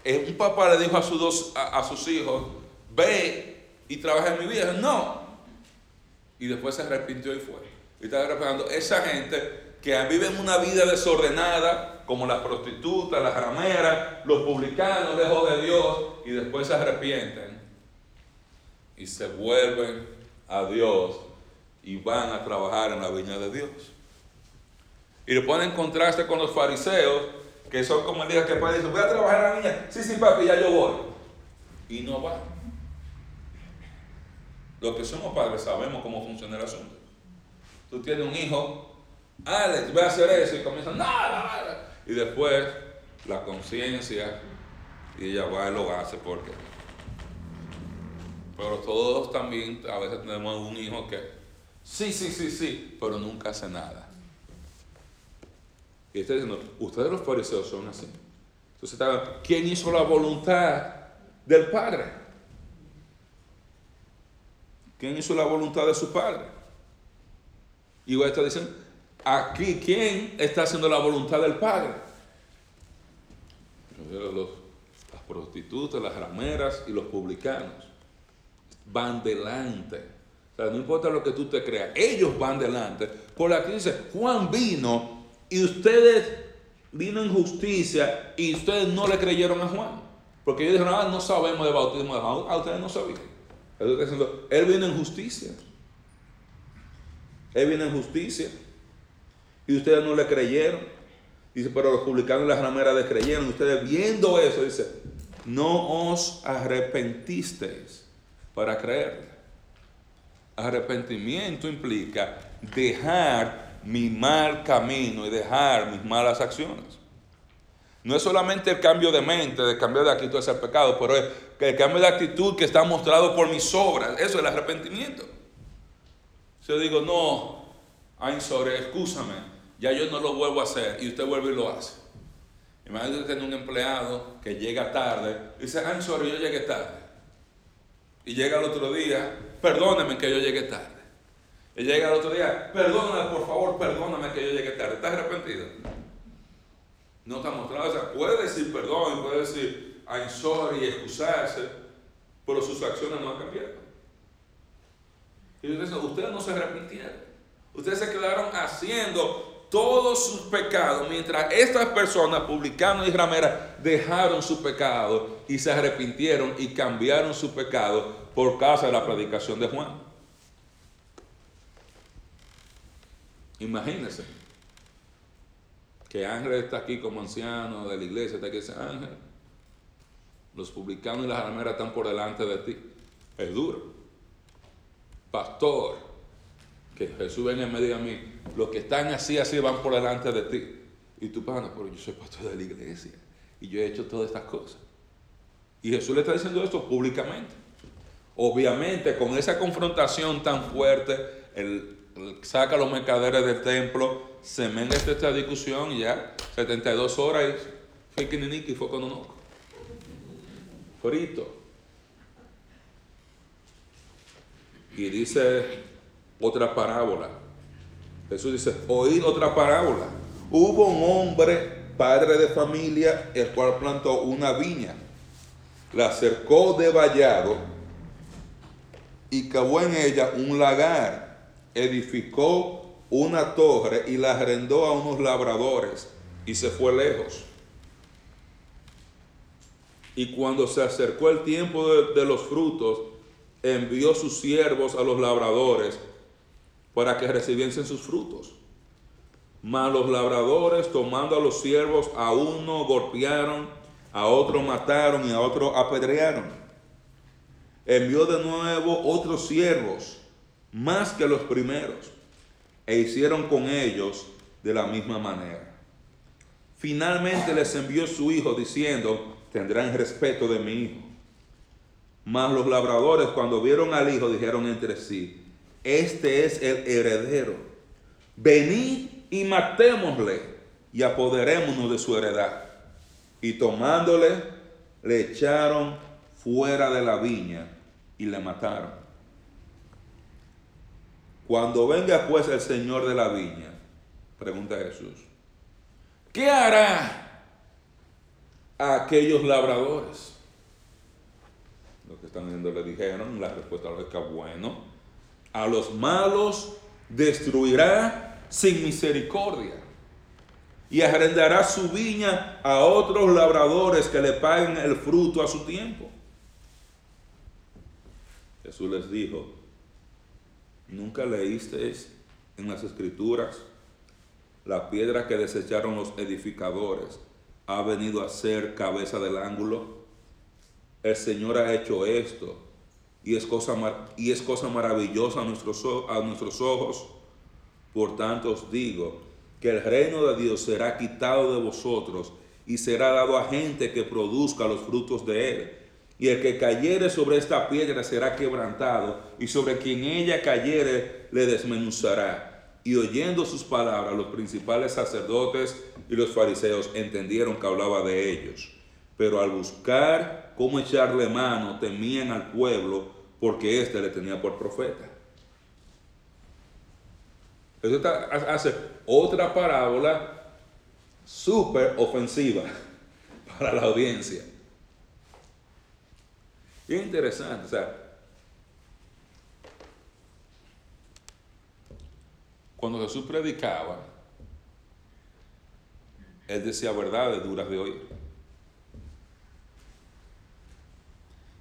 eh, un papá le dijo a sus, dos, a, sus hijos, ve y trabaja en mi vida. No. Y después se arrepintió y fue. Y está arrepintiendo. Esa gente que vive en una vida desordenada, como las prostitutas, las rameras, los publicanos, lejos de Dios, y después se arrepienten y se vuelven a Dios y van a trabajar en la viña de Dios. Y pone en contraste con los fariseos, que son como el día que padre dice, voy a trabajar a la niña. Sí, sí, papi, ya yo voy. Y no va. Los que somos padres sabemos cómo funciona el asunto. Tú tienes un hijo, Alex, voy a hacer eso, y comienza, nada, Y después, la conciencia, y ella va y lo hace porque. Pero todos también, a veces tenemos un hijo que, sí, sí, sí, sí, pero nunca hace nada. Y está diciendo, ustedes los fariseos son así. Entonces, ¿quién hizo la voluntad del Padre? ¿Quién hizo la voluntad de su Padre? Y voy a estar diciendo, aquí, ¿quién está haciendo la voluntad del Padre? las prostitutas, las rameras y los publicanos van delante. No importa lo que tú te creas, ellos van delante. Por aquí dice, Juan vino y ustedes vino en justicia y ustedes no le creyeron a Juan. Porque ellos dijeron, ah, no sabemos de bautismo de Juan. Ah, ustedes no sabían. Él vino en justicia. Él vino en justicia. Y ustedes no le creyeron. Dice, pero los publicanos y las rameras de creyeron. Ustedes viendo eso, dice, no os arrepentisteis para creer. Arrepentimiento implica dejar mi mal camino y dejar mis malas acciones. No es solamente el cambio de mente, de cambiar de actitud hacia el pecado, pero es el cambio de actitud que está mostrado por mis obras. Eso es el arrepentimiento. Si yo digo, no, I'm sorry, escúchame, ya yo no lo vuelvo a hacer y usted vuelve y lo hace. Imagínate tiene un empleado que llega tarde y dice, I'm sorry, yo llegué tarde. Y llega el otro día, perdóneme que yo llegué tarde. Y llega el otro día, perdóname, por favor, perdóname que yo llegué tarde. ¿Estás arrepentido? No está mostrado. O sea, puede decir perdón, puede decir I'm sorry excusarse, pero sus acciones no han cambiado. Y ustedes, ustedes no se arrepintieron. Ustedes se quedaron haciendo todos sus pecados, mientras estas personas, publicanos y rameras, dejaron su pecado y se arrepintieron y cambiaron su pecado por causa de la predicación de Juan. Imagínense que Ángel está aquí como anciano de la iglesia, está aquí dice, Ángel, los publicanos y las rameras están por delante de ti. Es duro. Pastor, que Jesús venga y me diga a mí, los que están así, así van por delante de ti. Y tú, pana, pero yo soy pastor de la iglesia y yo he hecho todas estas cosas. Y Jesús le está diciendo esto públicamente. Obviamente, con esa confrontación tan fuerte, el, saca a los mercaderes del templo, se mete esta discusión y ya, 72 horas y fue fue con un Frito. Y dice otra parábola. Jesús dice, oíd otra parábola. Hubo un hombre, padre de familia, el cual plantó una viña, la cercó de vallado y cavó en ella un lagar edificó una torre y la arrendó a unos labradores y se fue lejos. Y cuando se acercó el tiempo de, los frutos, envió sus siervos a los labradores para que recibiesen sus frutos. Mas los labradores, tomando a los siervos, a uno golpearon, a otro mataron y a otro apedrearon. Envió de nuevo otros siervos más que los primeros, e hicieron con ellos de la misma manera. Finalmente les envió su hijo diciendo, tendrán respeto de mi hijo. Mas los labradores cuando vieron al hijo dijeron entre sí, este es el heredero, venid y matémosle y apoderémonos de su heredad. Y tomándole, le echaron fuera de la viña y le mataron. Cuando venga pues el Señor de la viña, pregunta Jesús, ¿qué hará a aquellos labradores? Los que están viendo le dijeron, la respuesta es que bueno, a los malos destruirá sin misericordia y arrendará su viña a otros labradores que le paguen el fruto a su tiempo. Jesús les dijo, ¿Nunca leísteis en las escrituras la piedra que desecharon los edificadores ha venido a ser cabeza del ángulo. El Señor ha hecho esto y es cosa, y es cosa maravillosa a nuestros, a nuestros ojos. Por tanto os digo que el reino de Dios será quitado de vosotros y será dado a gente que produzca los frutos de él. Y el que cayere sobre esta piedra será quebrantado, y sobre quien ella cayere le desmenuzará. Y oyendo sus palabras, los principales sacerdotes y los fariseos entendieron que hablaba de ellos. Pero al buscar cómo echarle mano, temían al pueblo porque éste le tenía por profeta. Eso hace otra parábola súper ofensiva para la audiencia. Es interesante, o sea, cuando Jesús predicaba, él decía verdades duras de oír.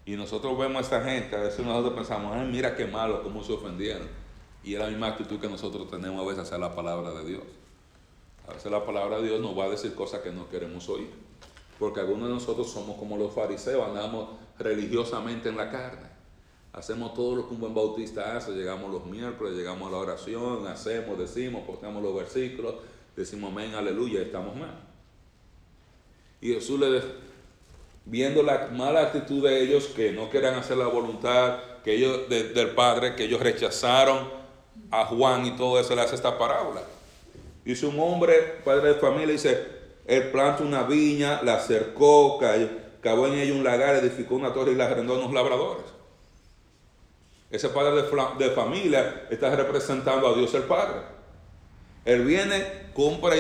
Y nosotros vemos a esta gente, a veces nosotros pensamos, mira qué malo, cómo se ofendieron. Y es la misma actitud que nosotros tenemos a veces hacia la palabra de Dios. A veces la palabra de Dios nos va a decir cosas que no queremos oír. Porque algunos de nosotros somos como los fariseos, andamos religiosamente en la carne. Hacemos todo lo que un buen bautista hace, llegamos los miércoles, llegamos a la oración, hacemos, decimos, ponemos los versículos, decimos amén, aleluya, estamos mal. Y Jesús le viendo la mala actitud de ellos, que no querían hacer la voluntad que ellos, del Padre, que ellos rechazaron a Juan y todo eso, le hace esta parábola. Dice un hombre, padre de familia, dice, él planta una viña, la cercó, cavó en ella un lagar, edificó una torre y la arrendó a unos labradores. Ese padre de, de, familia está representando a Dios el Padre. Él viene, compra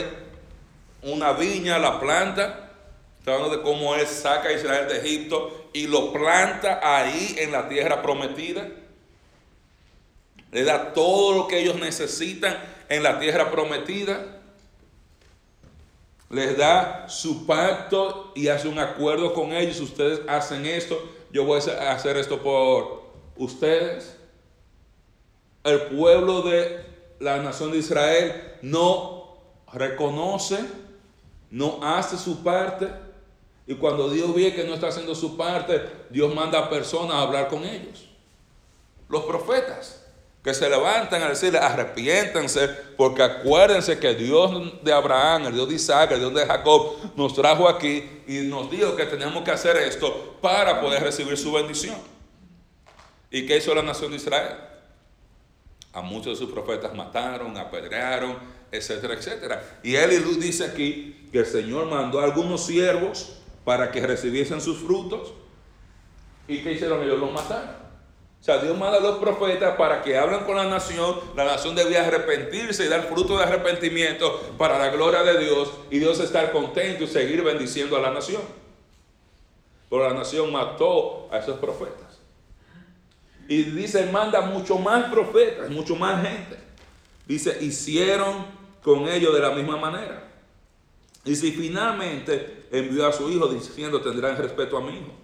una viña, la planta, está hablando de cómo él saca a Israel de Egipto y lo planta ahí en la tierra prometida. Le da todo lo que ellos necesitan en la tierra prometida. Les da su pacto y hace un acuerdo con ellos. Ustedes hacen esto, yo voy a hacer esto por ustedes. El pueblo de la nación de Israel no reconoce, no hace su parte. Y cuando Dios ve que no está haciendo su parte, Dios manda a personas a hablar con ellos. Los profetas que se levantan a decirle, arrepiéntanse, porque acuérdense que Dios de Abraham, el Dios de Isaac, el Dios de Jacob, nos trajo aquí y nos dijo que tenemos que hacer esto para poder recibir su bendición. ¿Y qué hizo la nación de Israel? A muchos de sus profetas mataron, apedrearon, etcétera, etcétera. Y él dice aquí que el Señor mandó a algunos siervos para que recibiesen sus frutos. ¿Y qué hicieron ellos? Los mataron. O sea, Dios manda a los profetas para que hablen con la nación. La nación debía arrepentirse y dar fruto de arrepentimiento para la gloria de Dios y Dios estar contento y seguir bendiciendo a la nación. Pero la nación mató a esos profetas. Y dice, manda mucho más profetas, mucho más gente. Dice, hicieron con ellos de la misma manera. Y si finalmente envió a su hijo diciendo, tendrán respeto a mi hijo.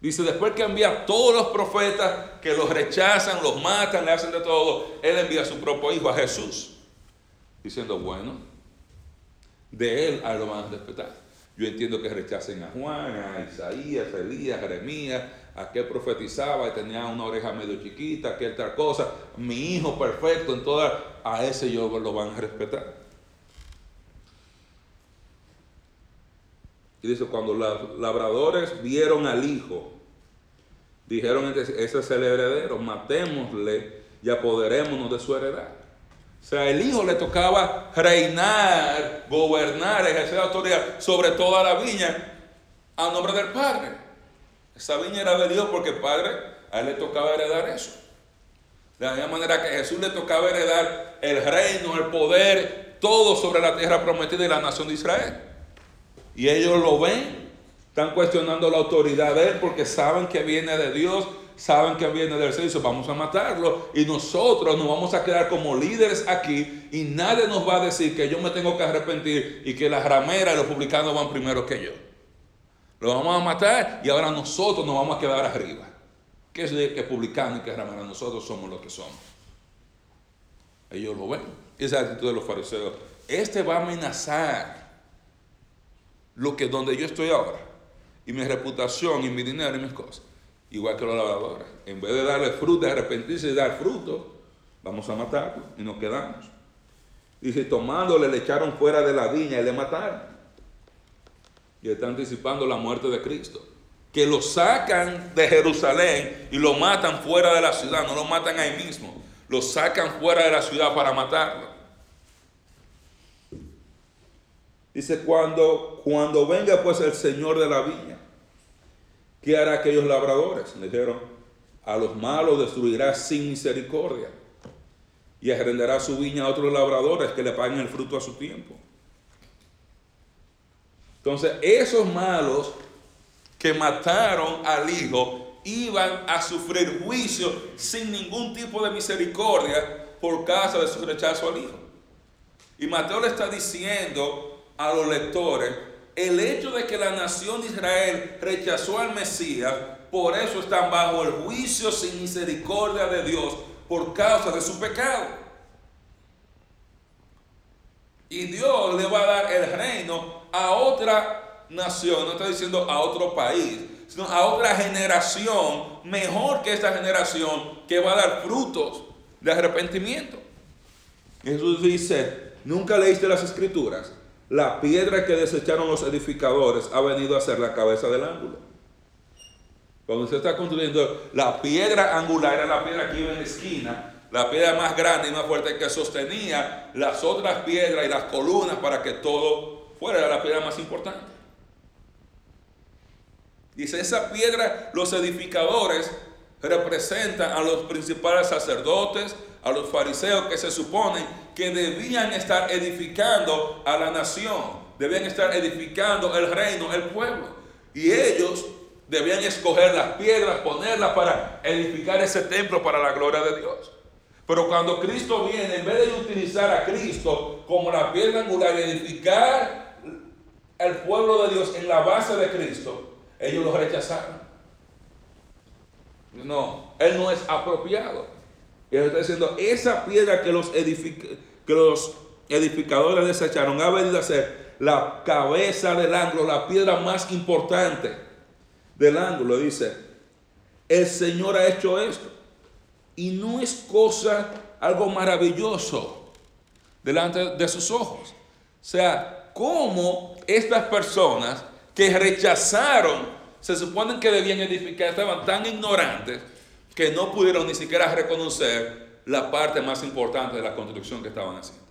Dice, después que envía a todos los profetas que los rechazan, los matan, le hacen de todo, Él envía a su propio Hijo, a Jesús, diciendo, bueno, de Él a lo van a respetar. Yo entiendo que rechacen a Juan, a Isaías, a Elías, a Jeremías, a aquel profetizaba y tenía una oreja medio chiquita, aquel tal cosa, mi hijo perfecto en toda, a ese yo lo van a respetar. Y dice, cuando los labradores vieron al hijo, dijeron, ese es el heredero, matémosle y apoderémonos de su heredad. O sea, el hijo le tocaba reinar, gobernar, ejercer autoridad sobre toda la viña a nombre del padre. Esa viña era de Dios porque el padre, a él le tocaba heredar eso. De la misma manera que Jesús le tocaba heredar el reino, el poder, todo sobre la tierra prometida y la nación de Israel. Y ellos lo ven, están cuestionando la autoridad de él porque saben que viene de Dios, saben que viene del cielo, vamos a matarlo. Y nosotros nos vamos a quedar como líderes aquí y nadie nos va a decir que yo me tengo que arrepentir y que las rameras y los publicanos van primero que yo. Lo vamos a matar y ahora nosotros nos vamos a quedar arriba. ¿Qué es de que publicano y que ramera? Nosotros somos lo que somos. Ellos lo ven. Esa es la actitud de los fariseos. Este va a amenazar lo que donde yo estoy ahora. Y mi reputación y mi dinero y mis cosas. Igual que los labradores. En vez de darle fruto, de arrepentirse y dar fruto, vamos a matarlo y nos quedamos. Dice, tomándole le echaron fuera de la viña y le mataron. Y está anticipando la muerte de Cristo. Que lo sacan de Jerusalén y lo matan fuera de la ciudad, no lo matan ahí mismo. Lo sacan fuera de la ciudad para matarlo. Dice, cuando, cuando venga pues el Señor de la viña, ¿qué hará aquellos labradores? Le dijeron, a los malos destruirá sin misericordia y arrendará su viña a otros labradores que le paguen el fruto a su tiempo. Entonces, esos malos que mataron al hijo iban a sufrir juicio sin ningún tipo de misericordia por causa de su rechazo al hijo. Y Mateo le está diciendo a los lectores, el hecho de que la nación de Israel rechazó al Mesías, por eso están bajo el juicio sin misericordia de Dios por causa de su pecado. Y Dios le va a dar el reino a otra nación, no está diciendo a otro país, sino a otra generación mejor que esta generación que va a dar frutos de arrepentimiento. Jesús dice, nunca leíste las escrituras, la piedra que desecharon los edificadores ha venido a ser la cabeza del ángulo. Cuando se está construyendo, la piedra angular era la piedra que iba en la esquina, la piedra más grande y más fuerte que sostenía las otras piedras y las columnas para que todo fuera la piedra más importante. Dice, esa piedra los edificadores representan a los principales sacerdotes, a los fariseos que se suponen que debían estar edificando a la nación, debían estar edificando el reino, el pueblo. Y ellos Debían escoger las piedras, ponerlas para edificar ese templo para la gloria de Dios. Pero cuando Cristo viene, en vez de utilizar a Cristo como la piedra angular y edificar el pueblo de Dios en la base de Cristo, ellos lo rechazaron. No, Él no es apropiado. Y él está diciendo, esa piedra que los, que los edificadores desecharon ha venido a ser la cabeza del ángulo, la piedra más importante del ángulo, dice, el Señor ha hecho esto. Y no es cosa, algo maravilloso delante de sus ojos. O sea, cómo estas personas que rechazaron, se supone que debían edificar, estaban tan ignorantes que no pudieron ni siquiera reconocer la parte más importante de la construcción que estaban haciendo.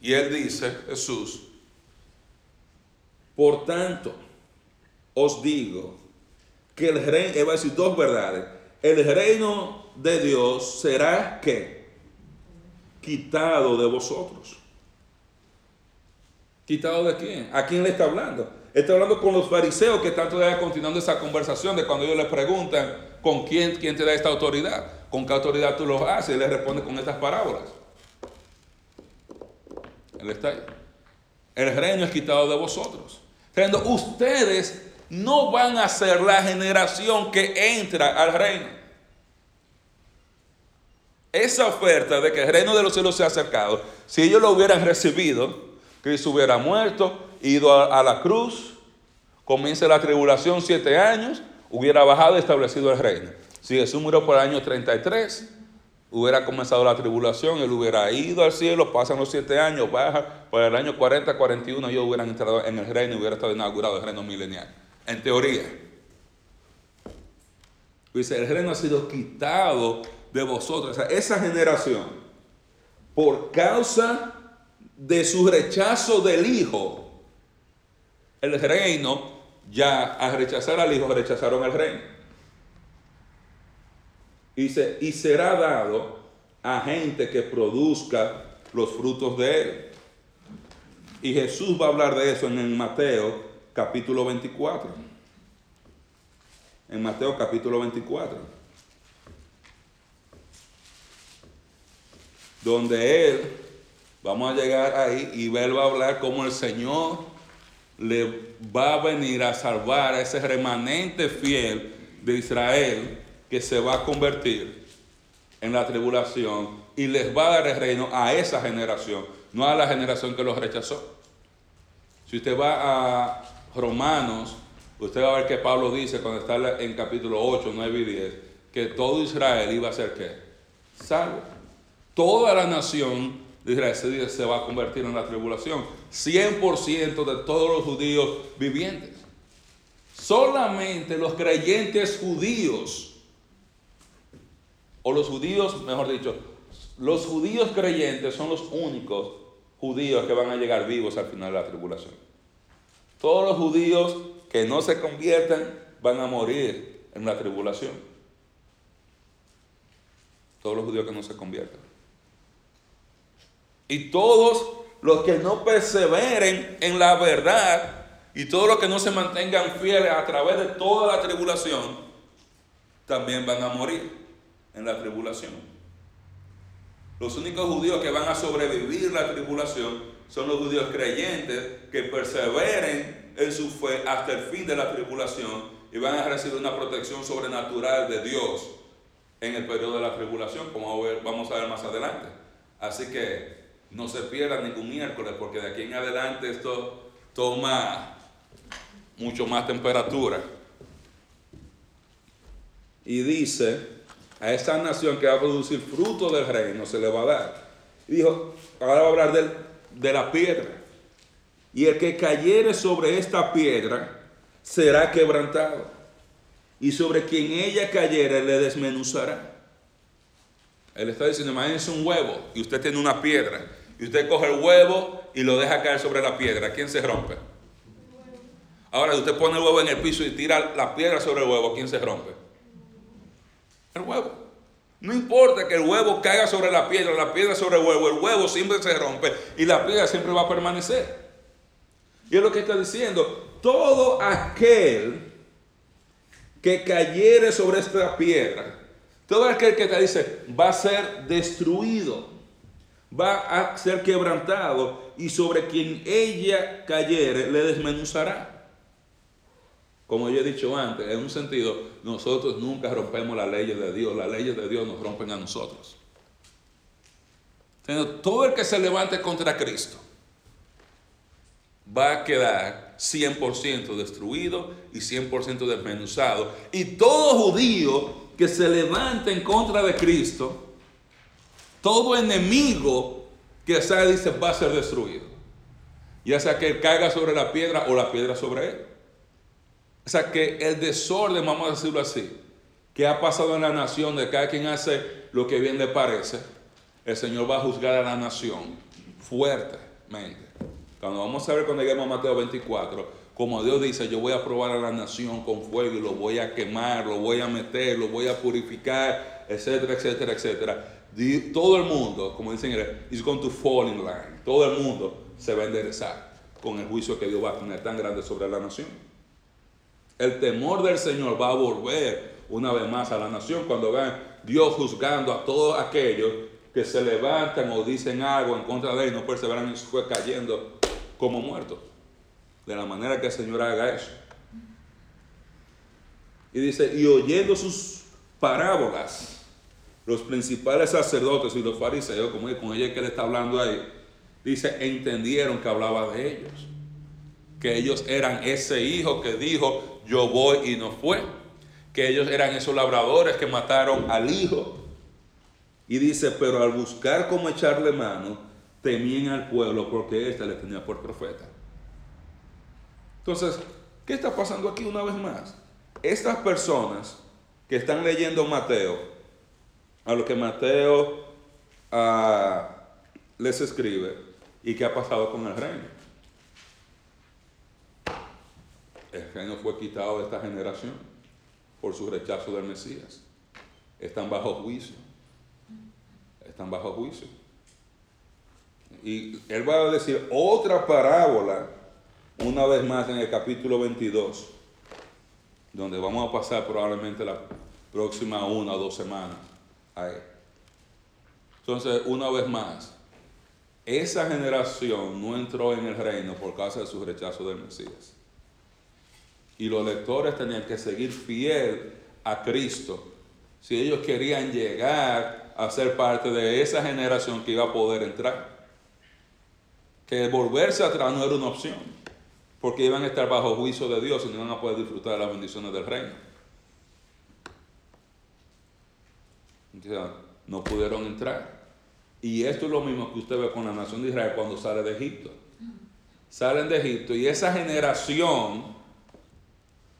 Y él dice, Jesús, por tanto, os digo que el reino, va a decir dos verdades, el reino de Dios será que quitado de vosotros. ¿Quitado de quién? ¿A quién le está hablando? Está hablando con los fariseos que están todavía continuando esa conversación de cuando ellos le preguntan con quién, quién te da esta autoridad, con qué autoridad tú lo haces, y le responde con estas parábolas. Él está ahí. El reino es quitado de vosotros ustedes no van a ser la generación que entra al reino. Esa oferta de que el reino de los cielos se ha acercado, si ellos lo hubieran recibido, Cristo hubiera muerto, ido a, la cruz, comienza la tribulación siete años, hubiera bajado y establecido el reino. Si Jesús murió por el año 33, hubiera comenzado la tribulación, él hubiera ido al cielo, pasan los siete años, baja, por el año 40, 41 ellos hubieran entrado en el reino y hubiera estado inaugurado el reino milenial. En teoría. Dice, el reino ha sido quitado de vosotros, o sea, esa generación, por causa de su rechazo del Hijo, el reino, ya al rechazar al Hijo, rechazaron el reino. Dice, y será dado a gente que produzca los frutos de él. Y Jesús va a hablar de eso en Mateo capítulo 24. En Mateo capítulo 24. Donde él, vamos a llegar ahí y él va a hablar como el Señor le va a venir a salvar a ese remanente fiel de Israel que se va a convertir en la tribulación y les va a dar el reino a esa generación, no a la generación que los rechazó. Si usted va a Romanos, usted va a ver que Pablo dice cuando está en capítulo 8, 9 y 10, que todo Israel iba a ser qué? Salvo. Toda la nación Israel se va a convertir en la tribulación. 100% de todos los judíos vivientes. Solamente los creyentes judíos, o los judíos, mejor dicho, los judíos creyentes son los únicos judíos que van a llegar vivos al final de la tribulación. Todos los judíos que no se conviertan van a morir en la tribulación. Todos los judíos que no se conviertan. Y todos los que no perseveren en la verdad y todos los que no se mantengan fieles a través de toda la tribulación, también van a morir en la tribulación. Los únicos judíos que van a sobrevivir la tribulación son los judíos creyentes que perseveren en su fe hasta el fin de la tribulación y van a recibir una protección sobrenatural de Dios en el periodo de la tribulación, como vamos a ver más adelante. Así que no se pierda ningún miércoles, porque de aquí en adelante esto toma mucho más temperatura. Y dice, a esta nación que va a producir fruto del reino se le va a dar. Y dijo, ahora va a hablar de, de la piedra. Y el que cayere sobre esta piedra será quebrantado. Y sobre quien ella cayere le desmenuzará. Él está diciendo, imagínense un huevo y usted tiene una piedra y usted coge el huevo y lo deja caer sobre la piedra, ¿quién se rompe? Ahora, si usted pone el huevo en el piso y tira la piedra sobre el huevo, ¿quién se rompe? El huevo. No importa que el huevo caiga sobre la piedra, la piedra sobre el huevo, el huevo siempre se rompe y la piedra siempre va a permanecer. Y es lo que está diciendo, todo aquel que cayere sobre esta piedra, todo aquel que te dice va a ser destruido va a ser quebrantado y sobre quien ella cayere le desmenuzará. Como yo he dicho antes, en un sentido, nosotros nunca rompemos las leyes de Dios, las leyes de Dios nos rompen a nosotros. Todo el que se levante contra Cristo va a quedar 100% destruido y 100% desmenuzado. Y todo judío que se levante en contra de Cristo, todo enemigo que sea dice va a ser destruido. Ya sea que él caiga sobre la piedra o la piedra sobre él. O sea que el desorden, vamos a decirlo así, que ha pasado en la nación de cada quien hace lo que bien le parece, el Señor va a juzgar a la nación fuertemente. Cuando vamos a ver cuando lleguemos a Mateo 24, como Dios dice, yo voy a probar a la nación con fuego y lo voy a quemar, lo voy a meter, lo voy a purificar, etcétera, etcétera, etcétera todo el mundo, como dicen, is going to fall in line. Todo el mundo se va a enderezar con el juicio que Dios va a tener tan grande sobre la nación. El temor del Señor va a volver una vez más a la nación cuando vean Dios juzgando a todos aquellos que se levantan o dicen algo en contra de él, no perseveran y fue cayendo como muertos. De la manera que el Señor haga eso. Y dice, y oyendo sus parábolas, los principales sacerdotes y los fariseos, como con ella que le está hablando ahí, dice, entendieron que hablaba de ellos. Que ellos eran ese hijo que dijo, yo voy y no fue. Que ellos eran esos labradores que mataron al hijo. Y dice, pero al buscar cómo echarle mano, temían al pueblo porque éste le tenía por profeta. Entonces, ¿qué está pasando aquí una vez más? Estas personas que están leyendo Mateo, a lo que Mateo ah, les escribe y qué ha pasado con el reino. El reino fue quitado de esta generación por su rechazo del Mesías. Están bajo juicio. Están bajo juicio. Y él va a decir otra parábola una vez más en el capítulo 22, donde vamos a pasar probablemente la próxima una o dos semanas. Entonces, una vez más, esa generación no entró en el reino por causa de su rechazo del Mesías. Y los lectores tenían que seguir fiel a Cristo si ellos querían llegar a ser parte de esa generación que iba a poder entrar. Que volverse atrás no era una opción, porque iban a estar bajo juicio de Dios y no iban a poder disfrutar de las bendiciones del reino. No pudieron entrar. Y esto es lo mismo que usted ve con la nación de Israel cuando sale de Egipto. Salen de Egipto y esa generación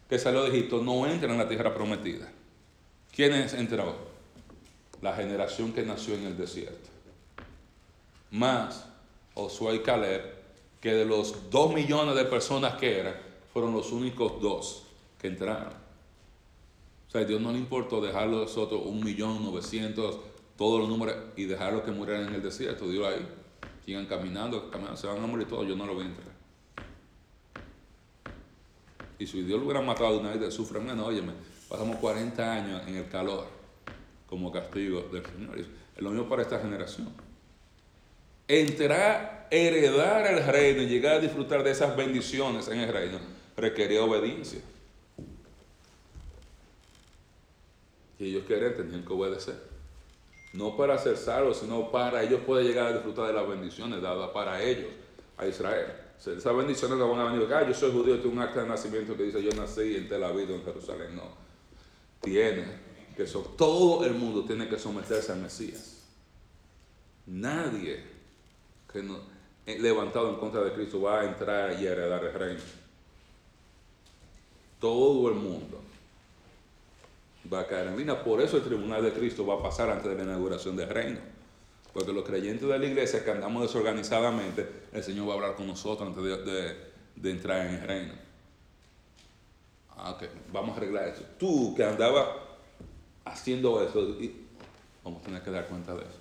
que salió de Egipto no entra en la tierra prometida. ¿Quiénes entró? La generación que nació en el desierto. Más Josué y Caleb, que de los dos millones de personas que eran, fueron los únicos dos que entraron. O sea, Dios no le importó dejar los otros un millón novecientos, todos los números, y dejarlos que murieran en el desierto. Dios ahí, sigan caminando, caminando, se van a morir todos, yo no lo voy a entrar. Y si Dios lo hubiera matado de una vez de sufre menos, óyeme, pasamos 40 años en el calor como castigo del Señor. Es lo mismo para esta generación. Entrar, heredar el reino y llegar a disfrutar de esas bendiciones en el reino requería obediencia. Y ellos querían, tenían que obedecer. No para ser salvos, sino para ellos poder llegar a disfrutar de las bendiciones dadas para ellos, a Israel. Esas bendiciones no van a venir, ah, yo soy judío, tengo un acta de nacimiento que dice yo nací en Tel Aviv, en Jerusalén. No. Tiene que todo el mundo tiene que someterse al Mesías. Nadie que no, eh, levantado en contra de Cristo va a entrar y heredar el reino. Todo el mundo va a caer en línea. Por eso el tribunal de Cristo va a pasar antes de la inauguración del reino. Porque los creyentes de la iglesia que andamos desorganizadamente, el Señor va a hablar con nosotros antes de, entrar en el reino. Ah, ok, vamos a arreglar eso. Tú que andabas haciendo eso, vamos a tener que dar cuenta de eso.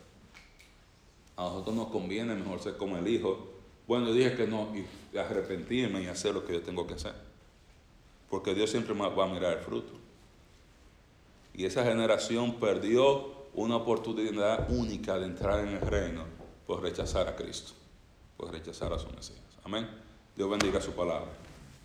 A nosotros nos conviene mejor ser como el hijo. Bueno, yo dije que no y arrepentirme y hacer lo que yo tengo que hacer. Porque Dios siempre va a mirar el fruto. Y esa generación perdió una oportunidad única de entrar en el reino por rechazar a Cristo, por rechazar a su Mesías. Amén. Dios bendiga su palabra.